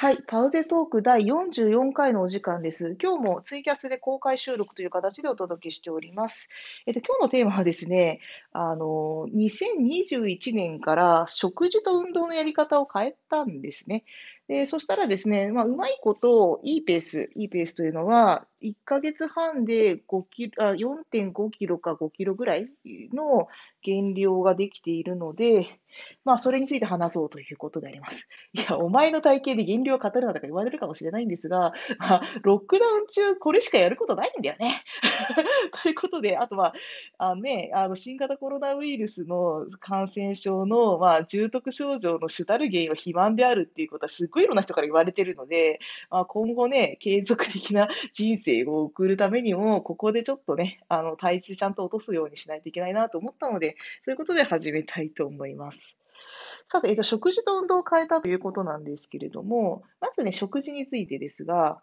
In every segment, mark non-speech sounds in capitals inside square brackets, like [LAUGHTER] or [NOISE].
はい。パウゼトーク第44回のお時間です。今日もツイキャスで公開収録という形でお届けしております。えっと、今日のテーマはですね、あの、2021年から食事と運動のやり方を変えたんですね。で、そしたらですね、まあ、うまいこと、いいペース、いいペースというのは、1ヶ月半で5キロあ4.5キロか5キロぐらいの減量ができているので、まあ、それについて話そうということであります。[LAUGHS] いや、お前の体型で減量を語るなとか言われるかもしれないんですが、[LAUGHS] まあ、ロックダウン中、これしかやることないんだよね。[LAUGHS] ということで、あとは、あね、あの新型コロナウイルスの感染症の、まあ、重篤症状の主たる原因は肥満であるっていうことは、すっごいいろんな人から言われてるので、まあ、今後ね、継続的な人生を送るためにも、ここでちょっとね、あの体重ちゃんと落とすようにしないといけないなと思ったので、そういうことで始めたいと思います。さて、えっと、食事と運動を変えたということなんですけれども、まずね、食事についてですが、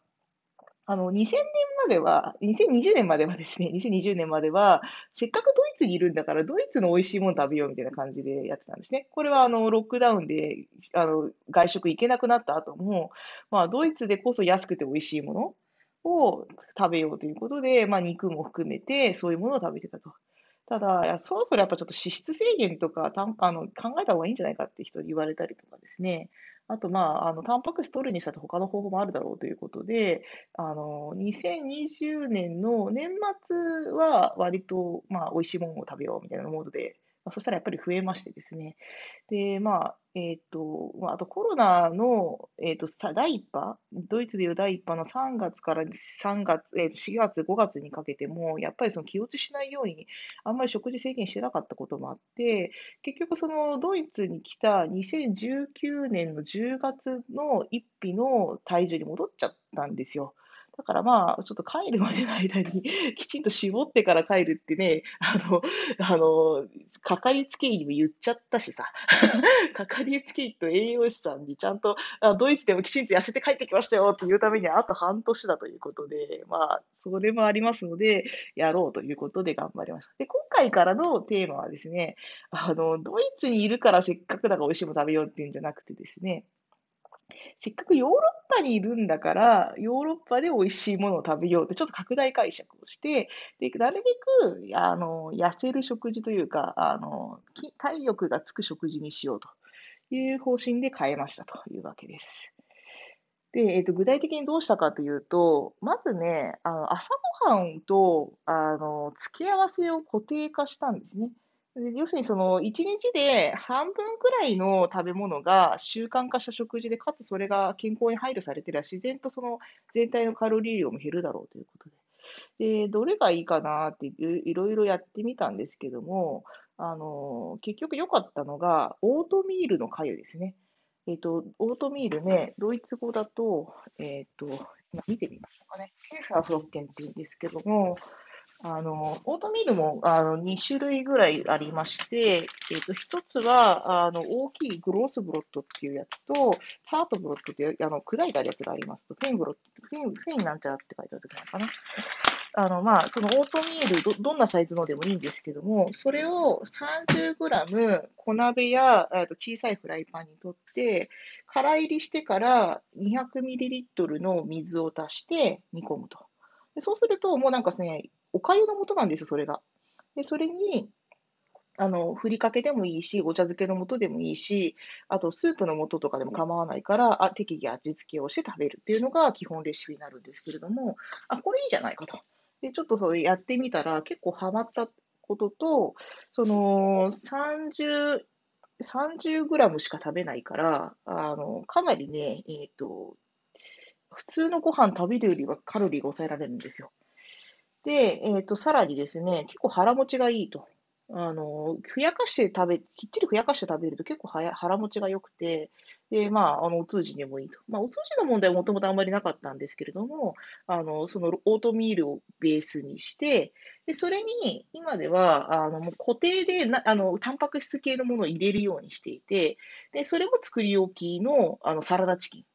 あの、2000年までは、2020年まではですね、[LAUGHS] 2020年までは、せっかくドイツにいるんだから、ドイツの美味しいもの食べようみたいな感じでやってたんですね。これは、あの、ロックダウンで、あの、外食行けなくなった後も、まあ、ドイツでこそ安くて美味しいものを食べようということで、まあ、肉も含めて、そういうものを食べてたと。ただ、そろそろやっぱちょっと脂質制限とかたんあの考えた方がいいんじゃないかって人に言われたりとかですね、あと、まあ、あの、タンパク質取るにしたって他の方法もあるだろうということで、あの、2020年の年末は割と、まあ、美味しいものを食べようみたいなモードでまあ、そしたらやっぱり増えましてですね。で、まあ、えっ、と、まあ、あとコロナの、えっ、と、さ第1波、ドイツでいう第1波の3月から3月、えー、4月、5月にかけても、やっぱりその気落ちしないように、あんまり食事制限してなかったこともあって、結局そのドイツに来た2019年の10月の1日の体重に戻っちゃったんですよ。だからまあ、ちょっと帰るまでの間に [LAUGHS] きちんと絞ってから帰るってね、あの、あの、かかりつけ医にも言っちゃったしさ、[LAUGHS] かかりつけ医と栄養士さんにちゃんと、あドイツでもきちんと痩せて帰ってきましたよっていうためにあと半年だということで、まあ、それもありますので、やろうということで頑張りました。で、今回からのテーマはですね、あの、ドイツにいるからせっかくだから美味しいもの食べようっていうんじゃなくてですね、せっかくヨーロッパにいるんだから、ヨーロッパで美味しいものを食べようって、ちょっと拡大解釈をして、で、なるべく、あの、痩せる食事というか、あの、体力がつく食事にしようという方針で変えましたというわけです。で、えっ、と、具体的にどうしたかというと、まずね、あの朝ごはんと、あの、付け合わせを固定化したんですね。要するにその1日で半分くらいの食べ物が習慣化した食事で、かつそれが健康に配慮されていれば、自然とその全体のカロリー量も減るだろうということで。で、どれがいいかなっていろいろやってみたんですけども、あの、結局良かったのが、オートミールの粥ですね。えっ、ー、と、オートミールね、ドイツ語だと、えっ、ー、と、今見てみましょうかね。ケーファーフロッケンって言うんですけども、あの、オートミールもあの2種類ぐらいありまして、えっ、ー、と、一つは、あの、大きいグロースブロットっていうやつと、サートブロットっていう、あの、砕いたやつがありますと、フェンブロット、フェン、フェンなんちゃらって書いてあるなのかな。あの、まあ、そのオートミールど、どんなサイズのでもいいんですけども、それを 30g 小鍋やあと小さいフライパンにとって、空入りしてから 200ml の水を足して煮込むと。でそうすると、もうなんかですね、お粥の素なんですよ、それが。で、それに、あの、ふりかけでもいいし、お茶漬けの素でもいいし、あとスープの素とかでも構わないから、あ適宜味付けをして食べるっていうのが基本レシピになるんですけれども、あ、これいいじゃないかと。で、ちょっとそれやってみたら結構ハマったことと、その、30、30グラムしか食べないから、あの、かなりね、えっ、ー、と、普通のご飯食べるよりはカロリーが抑えられるんですよ。で、えっ、ー、と、さらにですね、結構腹持ちがいいと。あの、ふやかして食べ、きっちりふやかして食べると結構はや腹持ちが良くて、で、まあ、あの、お通じにもいいと。まあ、お通じの問題はもともとあんまりなかったんですけれども、あの、そのオートミールをベースにして、で、それに、今では、あの、もう固定でな、あの、タンパク質系のものを入れるようにしていて、で、それも作り置きの、あの、サラダチキン。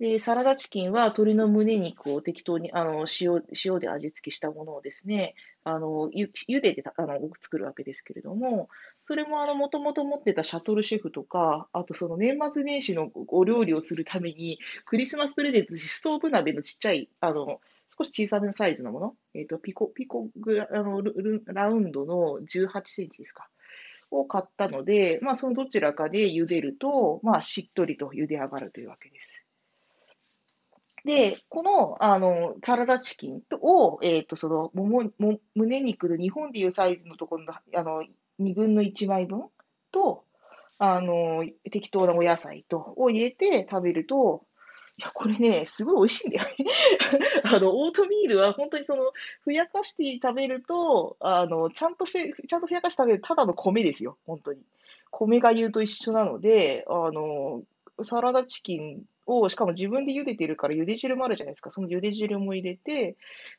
で、サラダチキンは鶏の胸肉を適当にあの塩塩で味付けしたものをですね、あのゆ茹でてあの作るわけですけれども、それもあのもともと持ってたシャトルシェフとか、あとその年末年始のお料理をするために、クリスマスプレゼントしストーブ鍋のちっちゃい、あの少し小さめのサイズのもの、えっ、ー、とピコピコグラあのラウンドの18センチですか。を買ったので、まあ、そのどちらかで茹でると、まあ、しっとりと茹で上がるというわけです。で、この、あの、サラダチキンを、えっ、ー、と、その、もも、も、胸肉の日本でいうサイズのところの、あの、2分の1枚分と、あの、適当なお野菜と、を入れて食べると、いや、これね、すごい美味しいんだよね。[LAUGHS] あの、オートミールは本当にその、ふやかして食べると、あの、ちゃんとして、ちゃんとふやかして食べるただの米ですよ、本当に。米がゆと一緒なので、あの、サラダチキンを、しかも自分で茹でてるから茹で汁もあるじゃないですか。その茹で汁も入れて、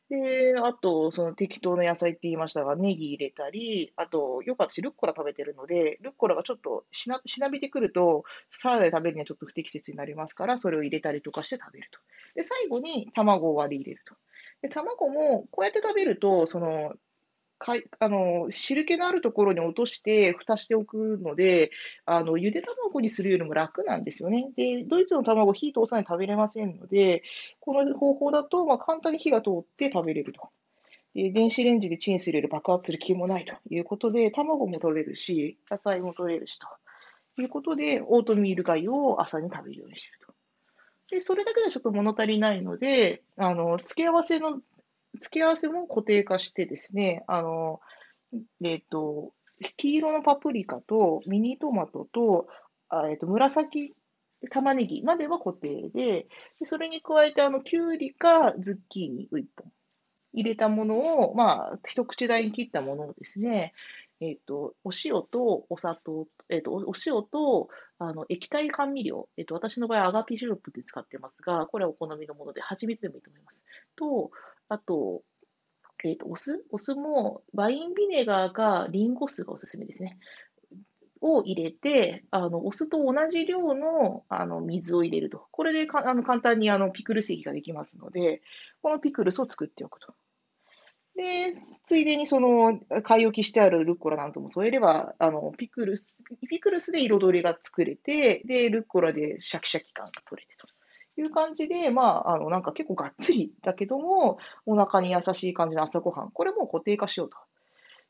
で、あと、その適当な野菜って言いましたが、ネギ入れたり、あと、よく私ルッコラ食べてるので、ルッコラがちょっとしなしなびてくると、サラダで食べるにはちょっと不適切になりますから、それを入れたりとかして食べると。で、最後に卵を割り入れると。で、卵も、こうやって食べると、その、かいあの汁気のあるところに落として、蓋しておくので、あのゆで卵にするよりも楽なんですよね。で、ドイツの卵、火通さないと食べれませんので、この方法だと、まあ、簡単に火が通って食べれると。で電子レンジでチンするより爆発する気もないということで、卵も取れるし、野菜も取れるしということで、オートミール貝を朝に食べるようにしてると。で、それだけではちょっと物足りないので、あの、付け合わせの付け合わせも固定化してですね、あの、えっ、と、黄色のパプリカとミニトマトと、あえっ、と、紫玉ねぎまでは固定で、でそれに加えて、あの、きゅうりかズッキーニを1本入れたものを、まあ、一口大に切ったものをですね、えっ、ー、と、お塩とお砂糖、えっ、ー、と、お塩と、あの、液体甘味料、えっ、ー、と、私の場合、アガピシロップで使ってますが、これはお好みのもので、蜂蜜でもいいと思います。と、あと、えっ、と、お酢お酢も、ワインビネガーかリンゴ酢がおすすめですね。を入れて、あの、お酢と同じ量の、あの、水を入れると。これでか、あの、簡単に、あの、ピクルス液ができますので、このピクルスを作っておくと。で、ついでにその、買い置きしてあるルッコラなんとも添えれば、あの、ピクルス、ピクルスで彩りが作れて、で、ルッコラでシャキシャキ感が取れてという感じで、まあ、あの、なんか結構がっつりだけども、お腹に優しい感じの朝ごはん。これも固定化しようと。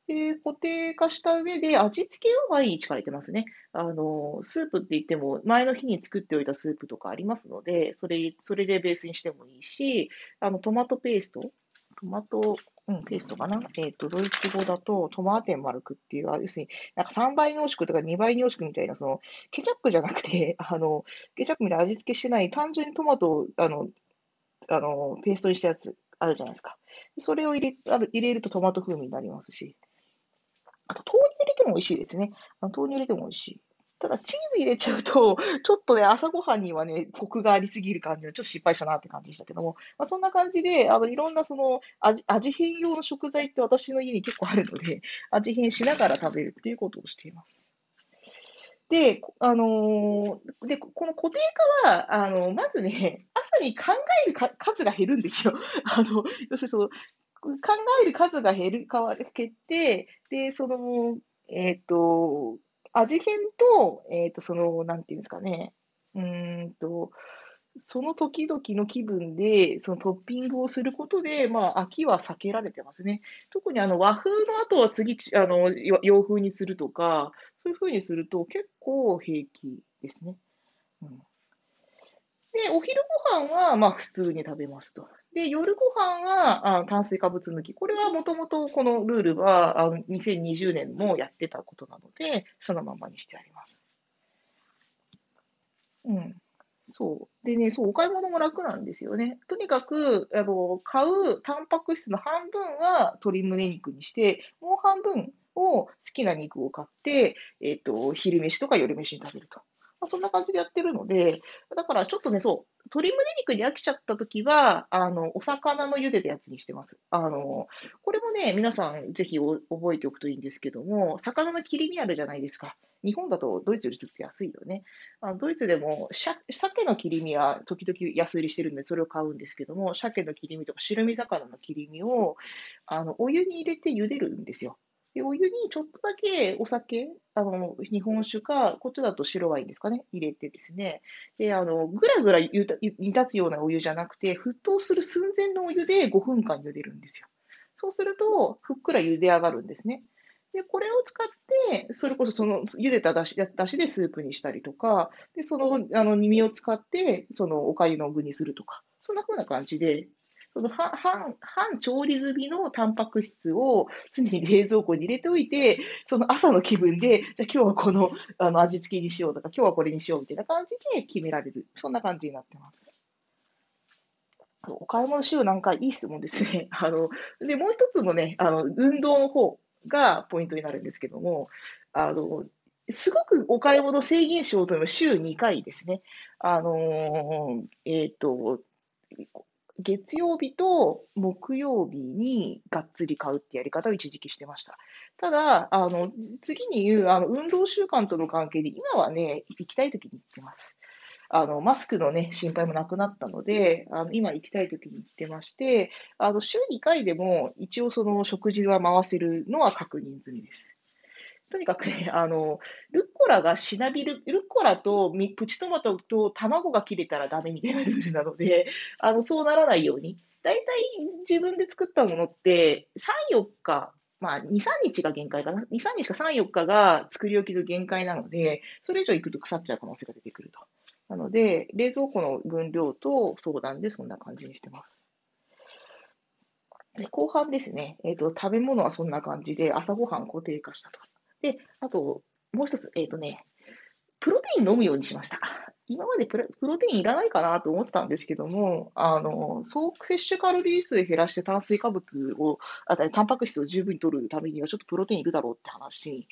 で、固定化した上で、味付けを毎日変えてますね。あの、スープって言っても、前の日に作っておいたスープとかありますので、それ、それでベースにしてもいいし、あの、トマトペーストトマト、うん、ペーストかな？えっ、ー、と、ドイツ語だと、トマーテンマルクっていう、要するに、なんか3倍濃縮とか2倍濃縮みたいな、その、ケチャップじゃなくて、[LAUGHS] あの、ケチャップみたいな味付けしてない、単純にトマトを、あの、あの、ペーストにしたやつあるじゃないですか。それを入れある入れるとトマト風味になりますし。あと、豆乳入れても美味しいですね。あの豆乳入れても美味しい。ただ、チーズ入れちゃうと、[LAUGHS] ちょっとね、朝ごはんにはね、コクがありすぎる感じで、ちょっと失敗したなって感じでしたけども、まあ、そんな感じで、あの、いろんなその味、味変用の食材って私の家に結構あるので、味変しながら食べるっていうことをしています。で、あのー、で、この固定化は、あの、まずね、朝に考えるか数が減るんですよ。[LAUGHS] あの、要するにその、考える数が減る、変わ、減って、で、その、えっ、ー、と、味変と、えっ、ー、と、その、なんていうんですかね、うんと、その時々の気分で、そのトッピングをすることで、まあ、秋は避けられてますね。特にあの和風の後は次、あの、洋風にするとか、そういうふうにすると結構平気ですね。うん、で、お昼ご飯は、まあ、普通に食べますと。で、夜ご飯はあ炭水化物抜き。これはもともとこのルールはあ2020年もやってたことなので、そのままにしてあります。うん。そう。でね、そう、お買い物も楽なんですよね。とにかく、あの、買うタンパク質の半分は鶏胸肉にして、もう半分を好きな肉を買って、えっ、ー、と、昼飯とか夜飯に食べると。まあ、そんな感じでやってるので、だからちょっとね、そう、鶏胸肉に飽きちゃった時は、あの、お魚の茹でたやつにしてます。あの、これもね、皆さんぜひ覚えておくといいんですけども、魚の切り身あるじゃないですか。日本だとドイツよりずっと安いよね。あのドイツでも鮭の切り身は時々安売りしてるんで、それを買うんですけども、鮭の切り身とか白身魚の切り身をあのお湯に入れて茹でるんですよ。で、お湯にちょっとだけお酒、あの、日本酒か、こっちだと白ワインですかね、入れてですね。で、あの、ぐらぐら煮立つようなお湯じゃなくて、沸騰する寸前のお湯で5分間茹でるんですよ。そうすると、ふっくら茹で上がるんですね。で、これを使って、それこそその茹でただしだしでスープにしたりとか、で、その、あの、煮身を使って、そのお粥の具にするとか、そんな風な感じでその半半調理済みのタンパク質を常に冷蔵庫に入れておいて、その朝の気分で、じゃあ今日はこのあの味付けにしようとか、今日はこれにしようみたいな感じで決められる。そんな感じになってます。お買い物週なんかいい質問ですね。[LAUGHS] あの、で、もう一つのね、あの、運動の方がポイントになるんですけども、あの、すごくお買い物制限しようというのは週2回ですね。あのえっ、ー、と、月曜日と木曜日にがっつり買うってやり方を一時期してました。ただ、あの、次に言う、あの、運動習慣との関係で、今はね、行きたい時に行ってます。あの、マスクのね、心配もなくなったので、あの今行きたい時に行ってまして、あの、週2回でも一応その食事は回せるのは確認済みです。とにかくね、[LAUGHS] あの、ルッコラがしなびる、ルッコラとプチトマトと卵が切れたらダメみたいなルールなので、[LAUGHS] あの、そうならないように。大体自分で作ったものって、3、4日、まあ、2、3日が限界かな。2、3日か3、4日が作り置きの限界なので、それ以上行くと腐っちゃう可能性が出てくると。なので、冷蔵庫の分量と相談でそんな感じにしてます。で後半ですね、えっ、ー、と、食べ物はそんな感じで、朝ごはん固定化したと。で、あと、もう一つ、えっ、ー、とね、プロテイン飲むようにしました。今までプロテインいらないかなと思ってたんですけども、あの、総摂取カロリー数減らして炭水化物を、あたり、タンパク質を十分に取るためには、ちょっとプロテインいるだろうって話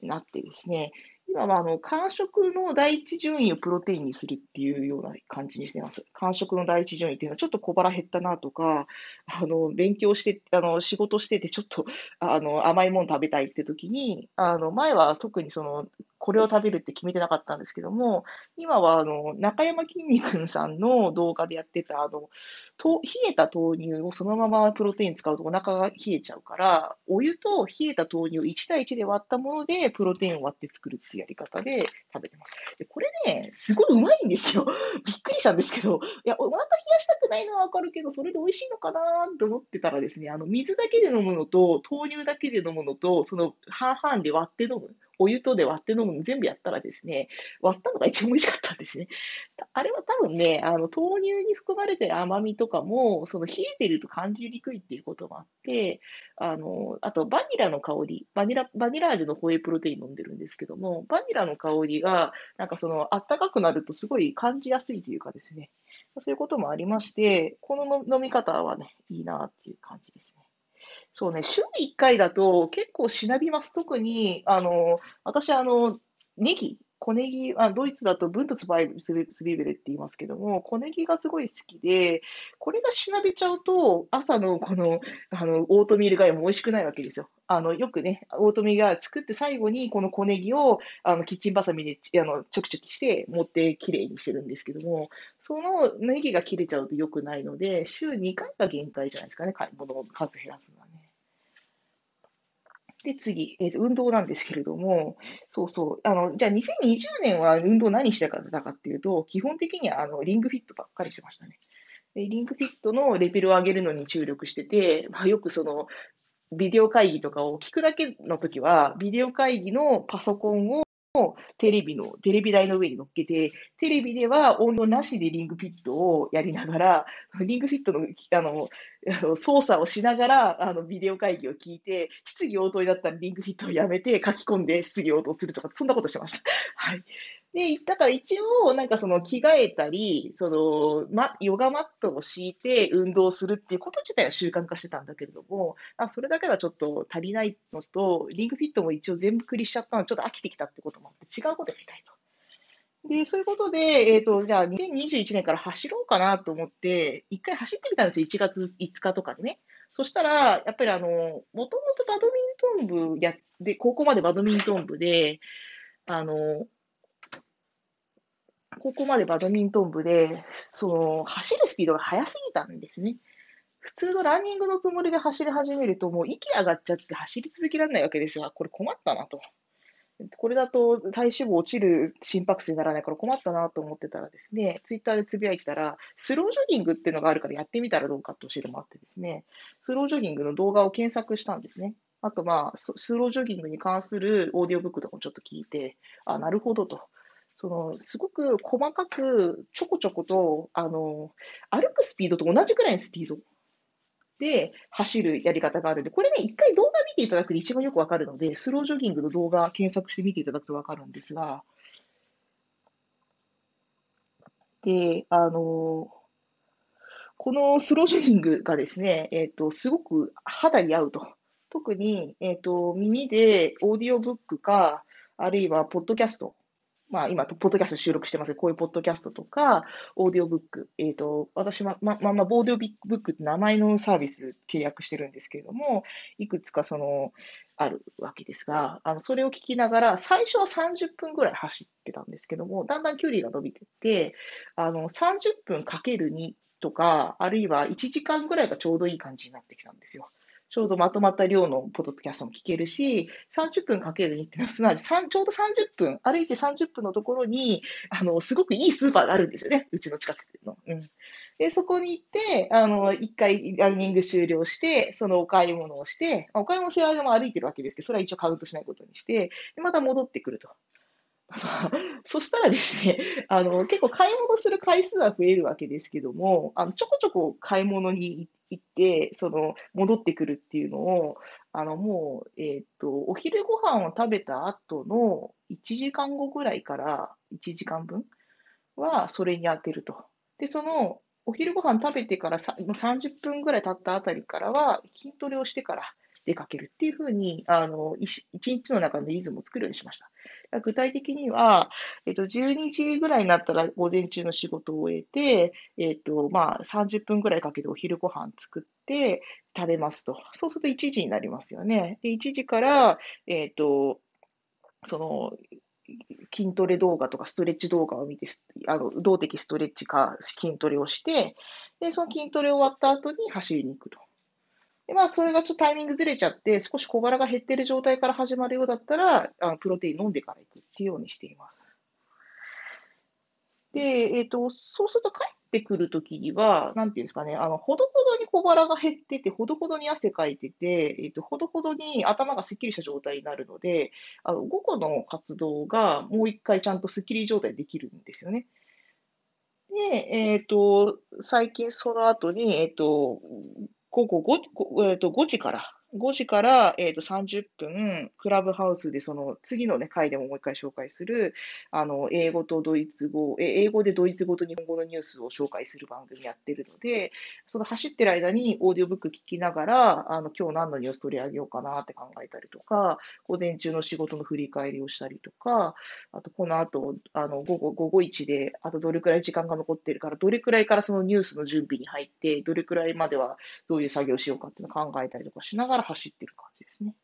になってですね、今はあの間食の第一順位をプロテインにするっていうような感じにしてます。間食の第一順位っていうのはちょっと小腹減ったなとか、あの勉強して、あの仕事しててちょっとあの甘いもの食べたいって時に、あの前は特にそのこれを食べるって決めてなかったんですけども、今はあの中山きんに君さんの動画でやってたあのと冷えた豆乳をそのままプロテイン使うとお腹が冷えちゃうから、お湯と冷えた豆乳を1対1で割ったものでプロテインを割って作るっていうやり方で食べてます。でこれね、すごいうまいんですよ。[LAUGHS] びっくりしたんですけど、いや、お腹冷やしたくないのはわかるけど、それで美味しいのかなって思ってたらですね、あの水だけで飲むのと豆乳だけで飲むのと、その半々で割って飲む。お湯とで割って飲むの全部やったらですね、割ったのが一番美味しかったんですね。あれは多分ね、あの豆乳に含まれてる甘みとかも、その冷えてると感じにくいっていうこともあって、あの、あとバニラの香り、バニラ、バニラ味のホエイプロテイン飲んでるんですけども、バニラの香りが、なんかその、あったかくなるとすごい感じやすいというかですね、そういうこともありまして、この飲み方はね、いいなっていう感じですね。そうね、週1回だと結構しなびます。特に、あの、私、あの、ネギ、小ネギ、あドイツだとブントツバイスビベルって言いますけども、小ネギがすごい好きで、これがしなびちゃうと、朝のこの、あの、オートミールがいも美味しくないわけですよ。あの、よくね、オートミールが作って最後にこの小ネギを、あの、キッチンバサミで、あの、ちょきちょきして持ってきれいにしてるんですけども、そのネギが切れちゃうと良くないので、週2回が限界じゃないですかね、買い物の数減らすのはね。で、次、えー、運動なんですけれども、そうそう、あの、じゃあ2020年は運動何してたかっていうと、基本的にはあのリングフィットばっかりしてましたね。でリングフィットのレベルを上げるのに注力してて、まあ、よくその、ビデオ会議とかを聞くだけの時は、ビデオ会議のパソコンをテレビの、テレビ台の上に乗っけて、テレビでは音量なしでリングフィットをやりながら、リングフィットのあの操作をしながら、あのビデオ会議を聞いて、質疑応答になったらリングフィットをやめて書き込んで質疑応答するとか、そんなことしてました。はい。で、だから一応、なんかその着替えたり、その、ま、ヨガマットを敷いて運動するっていうこと自体は習慣化してたんだけれども、あそれだけはちょっと足りないのと、リングフィットも一応全部クリしちゃったので、ちょっと飽きてきたってこともあって、違うことやりたいと。で、そういうことで、えっ、ー、と、じゃあ2021年から走ろうかなと思って、一回走ってみたんですよ、1月5日とかでね。そしたら、やっぱりあの、もともとバドミントン部やって、高校までバドミントン部で、あの、ここまでバドミントン部で、その、走るスピードが速すぎたんですね。普通のランニングのつもりで走り始めると、もう息上がっちゃって走り続けられないわけですよ。これ困ったなと。これだと体脂肪落ちる心拍数にならないから困ったなと思ってたらですね、ツイッターでつぶやいてたら、スロージョギングっていうのがあるからやってみたらどうかって教えてもらってですね、スロージョギングの動画を検索したんですね。あと、まあ、スロージョギングに関するオーディオブックとかもちょっと聞いて、あ、なるほどと。その、すごく細かく、ちょこちょこと、あの、歩くスピードと同じくらいのスピードで走るやり方があるんで、これね、一回動画見ていただくと一番よくわかるので、スロージョギングの動画検索して見ていただくとわかるんですが、で、あの、このスロージョギングがですね、えっ、ー、と、すごく肌に合うと。特に、えっ、ー、と、耳でオーディオブックか、あるいはポッドキャストまあ、今、ポッドキャスト収録してます、こういうポッドキャストとか、オーディオブック、えっ、ー、と、私は、ま、ま、ま、オーディオブックって名前のサービス契約してるんですけれども、いくつかその、あるわけですが、あの、それを聞きながら、最初は30分ぐらい走ってたんですけども、だんだん距離が伸びてって、あの、30分かける2とか、あるいは1時間ぐらいがちょうどいい感じになってきたんですよ。ちょうどまとまった量のポッドキャストも聞けるし、30分かける2っていうのは、すなわちちょうど30分、歩いて30分のところに、あの、すごくいいスーパーがあるんですよね。うちの近くの。うん。で、そこに行って、あの、一回ランニング終了して、そのお買い物をして、お買い物してる間も歩いてるわけですけど、それは一応カウントしないことにして、で、また戻ってくると。[LAUGHS] そしたらですね、あの、結構買い物する回数は増えるわけですけども、あの、ちょこちょこ買い物に行って、その、戻ってくるっていうのを、あの、もう、えっ、と、お昼ご飯を食べた後の1時間後ぐらいから1時間分はそれに当てると。で、その、お昼ご飯食べてから30分ぐらい経ったあたりからは筋トレをしてから出かけるっていうふうに、あの、一日の中のリズムを作るようにしました。具体的には、えっと、12時ぐらいになったら午前中の仕事を終えて、えっと、まあ、30分ぐらいかけてお昼ご飯作って食べますと。そうすると1時になりますよね。で、1時から、えっと、その、筋トレ動画とかストレッチ動画を見て、あの動的ストレッチか筋トレをして、で、その筋トレ終わった後に走りに行くと。で、まあ、それがちょっとタイミングずれちゃって、少し小柄が減ってる状態から始まるようだったら、あのプロテイン飲んでから行くっていうようにしています。で、えっ、ー、と、そうすると帰ってくるときには、なんていうんですかね、あの、ほどほどに小腹が減ってて、ほどほどに汗かいてて、えっ、ー、と、ほどほどに頭がすっきりした状態になるので、あの、午後の活動がもう一回ちゃんとすっきり状態できるんですよね。で、えっ、ー、と、最近その後に、えっ、と、午後 5, えー、と5時から、5時から、えー、と30分、クラブハウスでその次の、ね、回でももう一回紹介する、あの英語とドイツ語、え英語でドイツ語と日本語のニュースを紹介する番組やってるので、その走ってる間にオーディオブック聞きながら、あの今日何のニュース取り上げようかなって考えたりとか、午前中の仕事の振り返りをしたりとか、あとこの後、あの午後午後1で、あとどれくらい時間が残ってるから、どれくらいからそのニュースの準備に入って、どれくらいまではどういう作業をしようかっていうのを考えたりとかしながらら走ってる感じですね。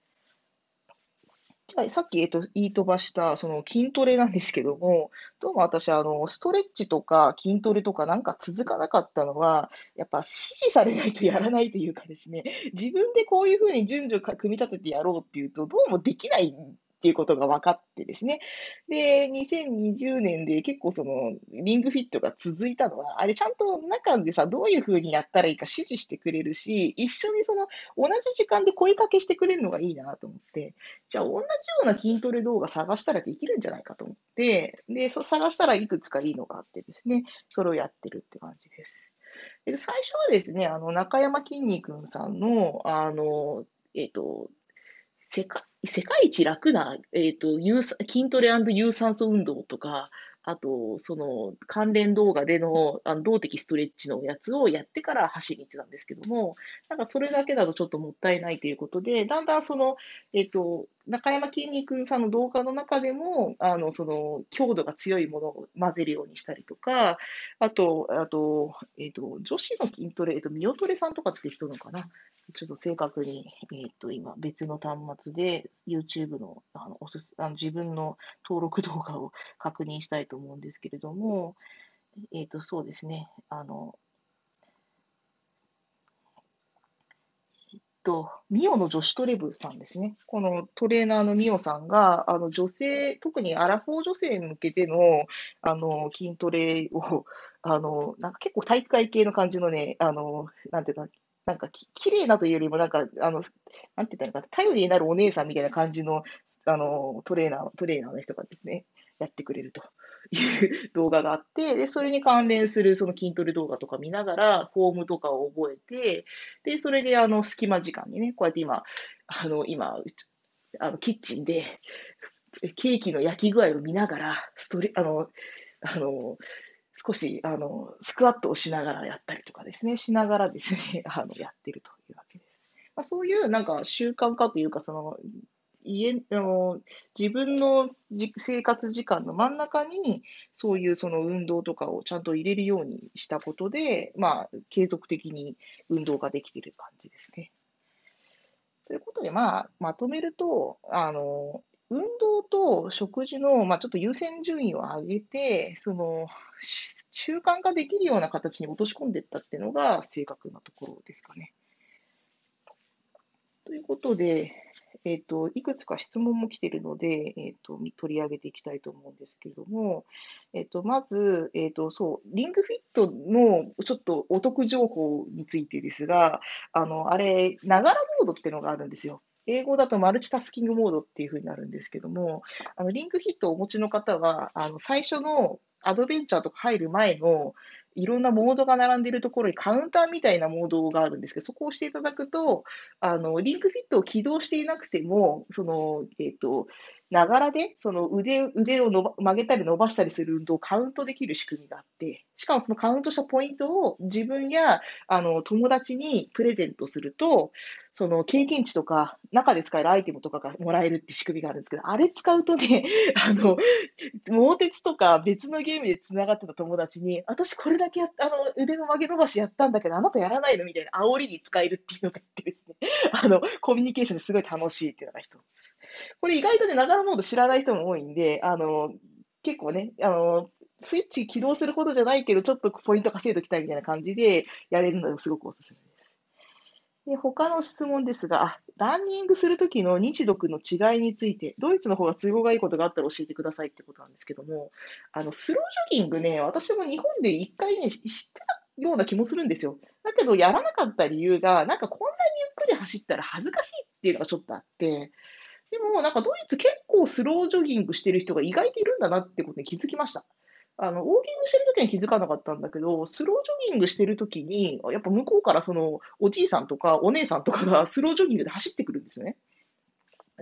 じゃあ、さっき、えっと、言い飛ばした、その筋トレなんですけども、どうも私、あの、ストレッチとか筋トレとかなんか続かなかったのは、やっぱ指示されないとやらないというかですね、自分でこういうふうに順序組み立ててやろうっていうと、どうもできないっていうことが分かってですね。で、2020年で結構そのリングフィットが続いたのは、あれちゃんと中でさ、どういうふうにやったらいいか指示してくれるし、一緒にその同じ時間で声かけしてくれるのがいいなと思って、じゃあ同じような筋トレ動画探したらできるんじゃないかと思って、で、そ探したらいくつかいいのがあってですね、それをやってるって感じです。最初はですね、あの、中山きんに君さんの、あの、えっ、ー、と、世界世界一楽な、えっ、ー、と、有筋トレ有酸素運動とか、あと、その関連動画でのあの動的ストレッチのやつをやってから走りに行ってたんですけども、なんかそれだけだとちょっともったいないということで、だんだんその、えっ、ー、と、中山きんに君さんの動画の中でも、あの、その、強度が強いものを混ぜるようにしたりとか、あと、あと、えっ、と、女子の筋トレ、えっ、と、ミオトレさんとかって人のかな？ちょっと正確に、えっ、と、今、別の端末で YouTube のあのおすすあの自分の登録動画を確認したいと思うんですけれども、えっ、と、そうですね、あの、えっと、ミオの女子トレブさんですね。このトレーナーのミオさんが、あの女性、特にアラフォー女性に向けてのあの筋トレを、あのなんか結構体育会系の感じのね、あのなんていうか、なんかき綺麗なというよりも、なんか、あの、なんて言ったのか、頼りになるお姉さんみたいな感じの、あの、トレーナー、トレーナーの人がですね、やってくれるという動画があって、で、それに関連するその筋トレ動画とか見ながら、フォームとかを覚えて、で、それであの、隙間時間にね、こうやって今、あの、今、あの、キッチンで、ケーキの焼き具合を見ながら、ストレ、あの、あの、少し、あの、スクワットをしながらやったりとかですね、しながらですね、あの、やってるというわけです。まあ、そういうなんか習慣化というか、その、家あの自分のじ生活時間の真ん中に、そういうその運動とかをちゃんと入れるようにしたことで、まあ、継続的に運動ができている感じですね。ということで、まあ、まとめると、あの、運動と食事の、まあ、ちょっと優先順位を上げて、その、習慣化できるような形に落とし込んでいったっていうのが正確なところですかね。ということで、えっ、ー、と、いくつか質問も来ているので、えっ、ー、と、取り上げていきたいと思うんですけれども、えっ、ー、と、まず、えっ、と、そう、リングフィットのちょっとお得情報についてですが、あの、あれ、ながらモードっていうのがあるんですよ。英語だとマルチタスキングモードっていうふうになるんですけども、あのリングフィットをお持ちの方は、あの最初のアドベンチャーとか入る前のいろんなモードが並んでいるところにカウンターみたいなモードがあるんですけど、そこを押していただくと、あの、リンクフィットを起動していなくても、その、えっ、ー、と、ながらで、その腕、腕をの曲げたり伸ばしたりする運動をカウントできる仕組みがあって、しかもそのカウントしたポイントを自分や、あの、友達にプレゼントすると、その経験値とか、中で使えるアイテムとかがもらえるって仕組みがあるんですけど、あれ使うとね、[LAUGHS] あの、猛鉄とか別のゲームで繋がってた友達に、私これだけあの、腕の曲げ伸ばしやったんだけど、あなたやらないのみたいな煽りに使えるっていうのがあってですね、あの、コミュニケーションですごい楽しいっていうのが一つ。これ意外とね、ながらモード知らない人も多いんで、あの、結構ね、あの、スイッチ起動するほどじゃないけど、ちょっとポイント稼いでおきたいみたいな感じでやれるのがすごくおすすめです。で、他の質問ですが、ランニングするときの日読の違いについて、ドイツの方が都合がいいことがあったら教えてくださいってことなんですけども、あの、スロージョギングね、私も日本で一回ね、知ってたような気もするんですよ。だけど、やらなかった理由が、なんかこんなにゆっくり走ったら恥ずかしいっていうのがちょっとあって、でも、なんかドイツ結構スロージョギングしてる人が意外といるんだなってことに気づきました。あの、ウォーキングしてるときに気づかなかったんだけど、スロージョギングしてるときに、やっぱ向こうからその、おじいさんとかお姉さんとかがスロージョギングで走ってくるんですよね。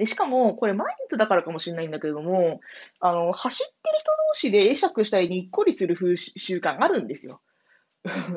しかも、これ毎日だからかもしれないんだけれども、あの、走ってる人同士で会釈したりにっこりする風習慣あるんですよ。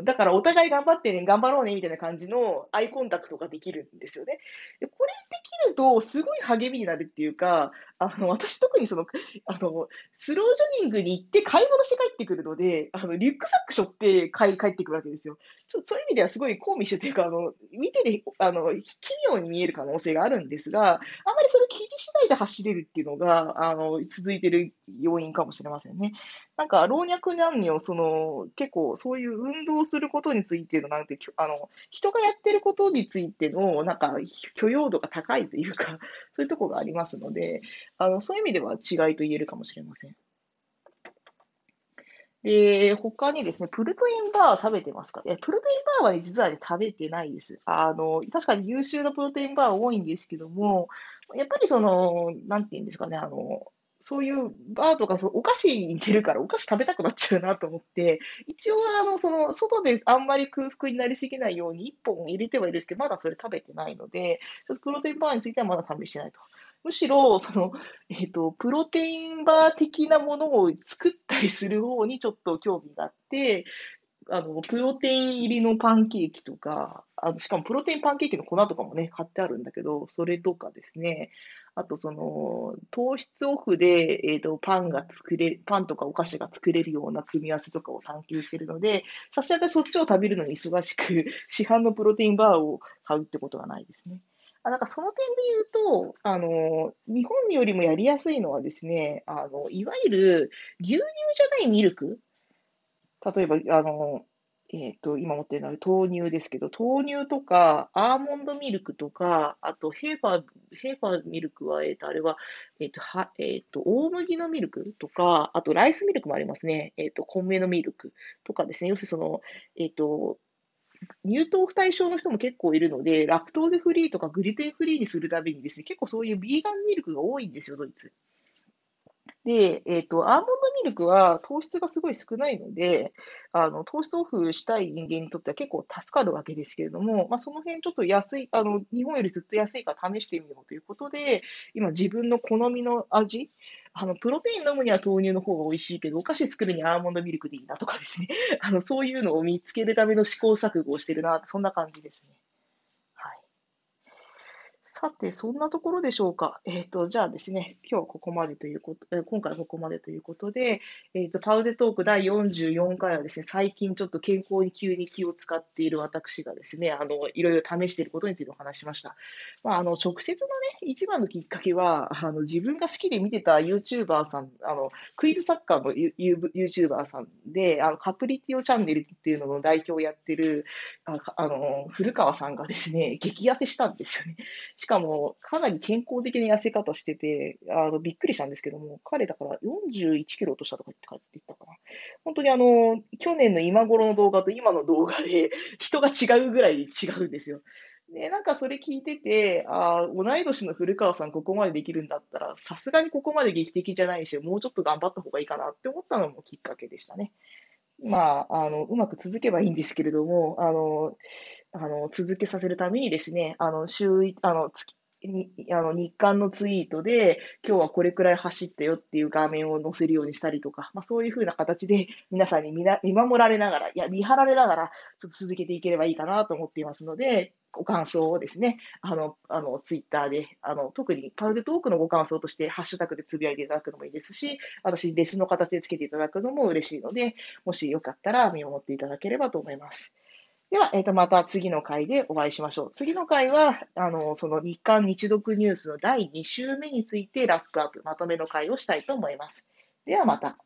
だからお互い頑張ってね、頑張ろうね、みたいな感じのアイコンタクトができるんですよね。でこれできると、すごい励みになるっていうか、あの、私特にその、あの、スロージョギングに行って買い物して帰ってくるので、あの、リュックサック背負って帰帰ってくるわけですよ。ちょっとそういう意味ではすごいコーミッシュというか、あの、見てる、あの、奇妙に見える可能性があるんですが、あんまりそれを気にしないで走れるっていうのが、あの、続いてる要因かもしれませんね。なんか、老若男女、その、結構そういう運動することについての、なんて、あの、人がやってることについての、なんか、許容度が高いというか、[LAUGHS] そういうところがありますので、あの、そういう意味では違いと言えるかもしれません。で、他にですね、プルトインバー食べてますか？え、プルトインバーはね、実はね、食べてないです。あの、確かに優秀なプロテインバー多いんですけども、やっぱりその、なんていうんですかね、あの、そういうバーとかそうお菓子に似てるからお菓子食べたくなっちゃうなと思って、一応あの、その、外であんまり空腹になりすぎないように1本入れてはいるんですけど、まだそれ食べてないので、ちょっとプロテインバーについてはまだ試してないと。むしろ、その、えっ、ー、と、プロテインバー的なものを作ったりする方にちょっと興味があって、あの、プロテイン入りのパンケーキとか、あのしかもプロテインパンケーキの粉とかもね、買ってあるんだけど、それとかですね、あとその、糖質オフで、えっ、と、パンが作れ、パンとかお菓子が作れるような組み合わせとかを探求しているので、さしあたそっちを食べるのに忙しく、[LAUGHS] 市販のプロテインバーを買うってことはないですね。あなんかその点で言うと、あの、日本よりもやりやすいのはですね、あの、いわゆる牛乳じゃないミルク？例えば、あの、えっと、今持ってるのは豆乳ですけど、豆乳とか、アーモンドミルクとか、あと、ヘーファー、ヘーファーミルクは、えっと、あれは、えっと、は、えっと、大麦のミルクとか、あと、ライスミルクもありますね。えっと、米のミルクとかですね。要するにその、えっと、乳糖不対症の人も結構いるので、ラクトーゼフリーとかグリテンフリーにするためにですね、結構そういうビーガンミルクが多いんですよ、ドイツ。で、えっと、アーモンドミルクは糖質がすごい少ないので、あの、糖質オフしたい人間にとっては結構助かるわけですけれども、まあ、その辺ちょっと安い、あの、日本よりずっと安いから試してみようということで、今自分の好みの味、あの、プロテイン飲むには豆乳の方が美味しいけど、お菓子作るにはアーモンドミルクでいいなとかですね。あの、そういうのを見つけるための試行錯誤をしてるな、そんな感じですね。さて、そんなところでしょうか。えっ、ー、と、じゃあですね、今日はここまでということ、え今回はここまでということで、えっ、ー、と、パウゼトーク第44回はですね、最近ちょっと健康に急に気を使っている私がですね、あの、いろいろ試していることについてお話しました。まあ、あの、直接のね、一番のきっかけは、あの、自分が好きで見てた YouTuber さん、あの、クイズサッカーの YouTuber さんで、あの、カプリティオチャンネルっていうのの代表をやってる、ああの、古川さんがですね、激痩せしたんですよね。かも、かなり健康的な痩せ方してて、あの、びっくりしたんですけども、彼だから41キロ落としたとか言って言ったかな。本当にあの、去年の今頃の動画と今の動画で [LAUGHS] 人が違うぐらい違うんですよ。で、なんかそれ聞いてて、あ同い年の古川さんここまでできるんだったら、さすがにここまで劇的じゃないし、もうちょっと頑張った方がいいかなって思ったのもきっかけでしたね。まあ、あの、うまく続けばいいんですけれども、あの、あの、続けさせるためにですね、あの、週、あの、月、にあの日刊のツイートで、今日はこれくらい走ったよっていう画面を載せるようにしたりとか、まあ、そういうふうな形で皆さんに見な見守られながら、いや、見張られながら、ちょっと続けていければいいかなと思っていますので、ご感想をですね、あの、あの、ツイッターで、あの、特にパウルトークのご感想として、ハッシュタグでつぶやいていただくのもいいですし、私、レスの形でつけていただくのも嬉しいので、もしよかったら見守っていただければと思います。では、えっ、ー、と、また次の回でお会いしましょう。次の回は、あの、その日刊日読ニュースの第2週目についてラックアップ、まとめの回をしたいと思います。ではまた。